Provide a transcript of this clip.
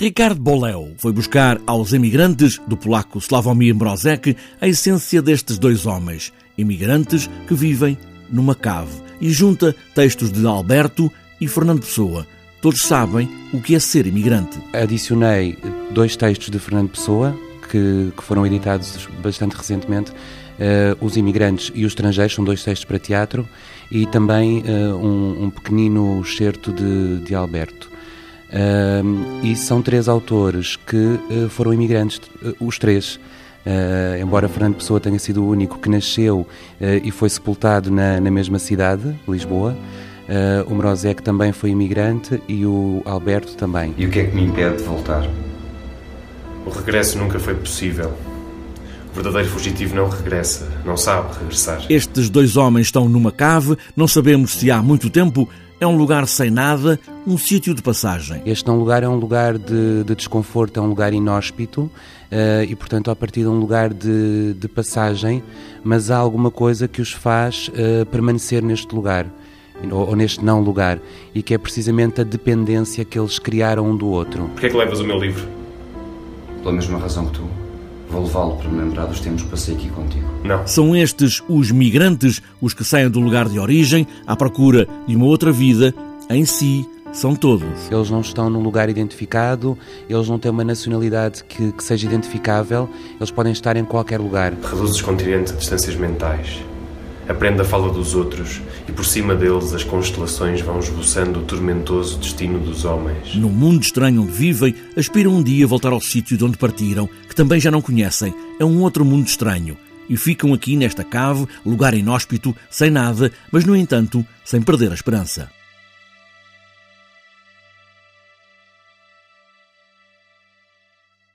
Ricardo Boleu foi buscar aos emigrantes do polaco Slavomir Mrozek a essência destes dois homens, imigrantes que vivem numa cave, e junta textos de Alberto e Fernando Pessoa. Todos sabem o que é ser imigrante. Adicionei dois textos de Fernando Pessoa, que, que foram editados bastante recentemente, Uh, Os Imigrantes e os Estrangeiros, são dois textos para teatro, e também uh, um, um, pequenino excerto de, de Alberto. Uh, e são três autores que uh, foram imigrantes, uh, os três. embora Fernando Pessoa tenha sido o único que nasceu e foi sepultado na, na mesma cidade, Lisboa, o Morozek também foi imigrante e o Alberto também. E o que é que me impede de voltar? O regresso nunca foi possível. O verdadeiro fugitivo não regressa, não sabe regressar. Estes dois homens estão numa cave, não sabemos se há muito tempo, é um lugar sem nada, um sítio de passagem. Este é um lugar é um lugar de, de desconforto, é um lugar inóspito uh, e, portanto, a partir de um lugar de, de, passagem, mas há alguma coisa que os faz uh, permanecer neste lugar ou, ou, neste não lugar e que é precisamente a dependência que eles criaram um do outro. Porquê é que levas o meu livro? Pela mesma razão que tu. Vou levá-lo para me lembrar dos tempos que passei aqui contigo. Não. São estes os migrantes, os que saem do lugar de origem à procura de uma outra vida, em si, são todos. Eles não estão num lugar identificado, eles não têm uma nacionalidade que, que seja identificável, eles podem estar em qualquer lugar. Reduz os continentes a distâncias mentais. Aprende a fala dos outros e por cima deles as constelações vão esboçando o tormentoso destino dos homens. No mundo estranho onde vivem, aspiram um dia a voltar ao sítio de onde partiram, que também já não conhecem. É um outro mundo estranho. E ficam aqui nesta cave, lugar inóspito, sem nada, mas no entanto, sem perder a esperança.